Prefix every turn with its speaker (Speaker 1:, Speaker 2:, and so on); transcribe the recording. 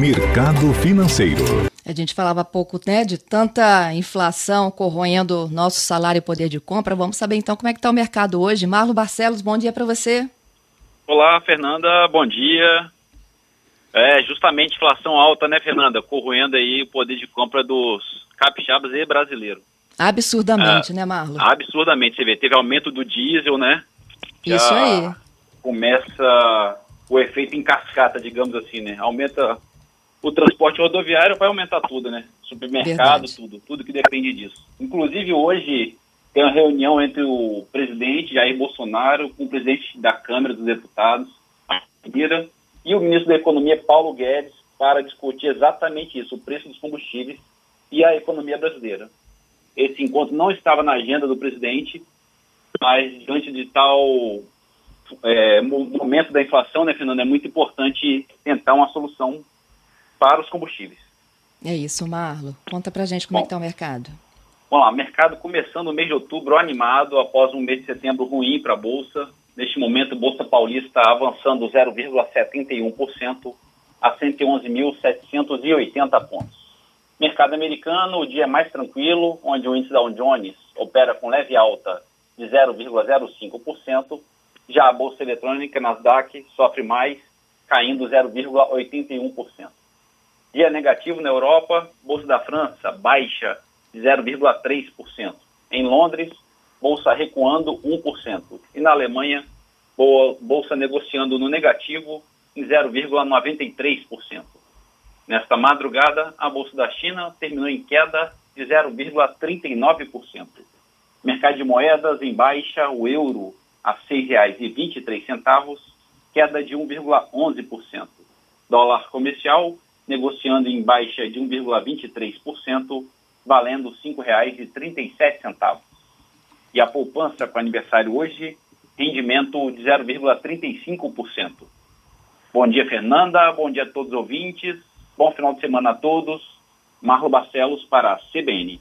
Speaker 1: Mercado Financeiro.
Speaker 2: A gente falava há pouco né, de tanta inflação corroendo nosso salário e poder de compra. Vamos saber então como é que está o mercado hoje. Marlo Barcelos, bom dia para você.
Speaker 3: Olá, Fernanda, bom dia. É, justamente inflação alta, né, Fernanda? Corroendo aí o poder de compra dos capixabas e brasileiros.
Speaker 2: Absurdamente, é, né, Marlo?
Speaker 3: Absurdamente. Você vê, teve aumento do diesel, né?
Speaker 2: Já Isso aí.
Speaker 3: Começa o efeito em cascata, digamos assim, né? Aumenta o transporte rodoviário, vai aumentar tudo, né? Supermercado, Verdade. tudo, tudo que depende disso. Inclusive hoje tem uma reunião entre o presidente Jair Bolsonaro com o presidente da Câmara dos Deputados, Mira, e o ministro da Economia, Paulo Guedes, para discutir exatamente isso, o preço dos combustíveis e a economia brasileira. Esse encontro não estava na agenda do presidente, mas diante de tal é, momento da inflação, né, Fernando, é muito importante tentar uma solução para os combustíveis.
Speaker 2: É isso, Marlo. Conta pra gente como é Bom, é que está o mercado.
Speaker 3: Vamos lá, mercado começando o mês de outubro animado após um mês de setembro ruim para a Bolsa. Neste momento, Bolsa Paulista avançando 0,71% a 111.780 pontos. Mercado americano, o dia é mais tranquilo, onde o índice Dow Jones opera com leve alta de 0,05%. Já a Bolsa Eletrônica, Nasdaq, sofre mais, caindo 0,81%. Dia negativo na Europa, Bolsa da França baixa de 0,3%. Em Londres, bolsa recuando 1%. E na Alemanha, bolsa negociando no negativo em 0,93%. Nesta madrugada, a bolsa da China terminou em queda de 0,39%. Mercado de moedas em baixa, o euro a R$ 6,23, queda de 1,11%. Dólar comercial negociando em baixa de 1,23%, valendo R$ 5,37. E a poupança com aniversário hoje, rendimento de 0,35%. Bom dia, Fernanda. Bom dia a todos os ouvintes. Bom final de semana a todos. Marlo Barcelos para a CBN.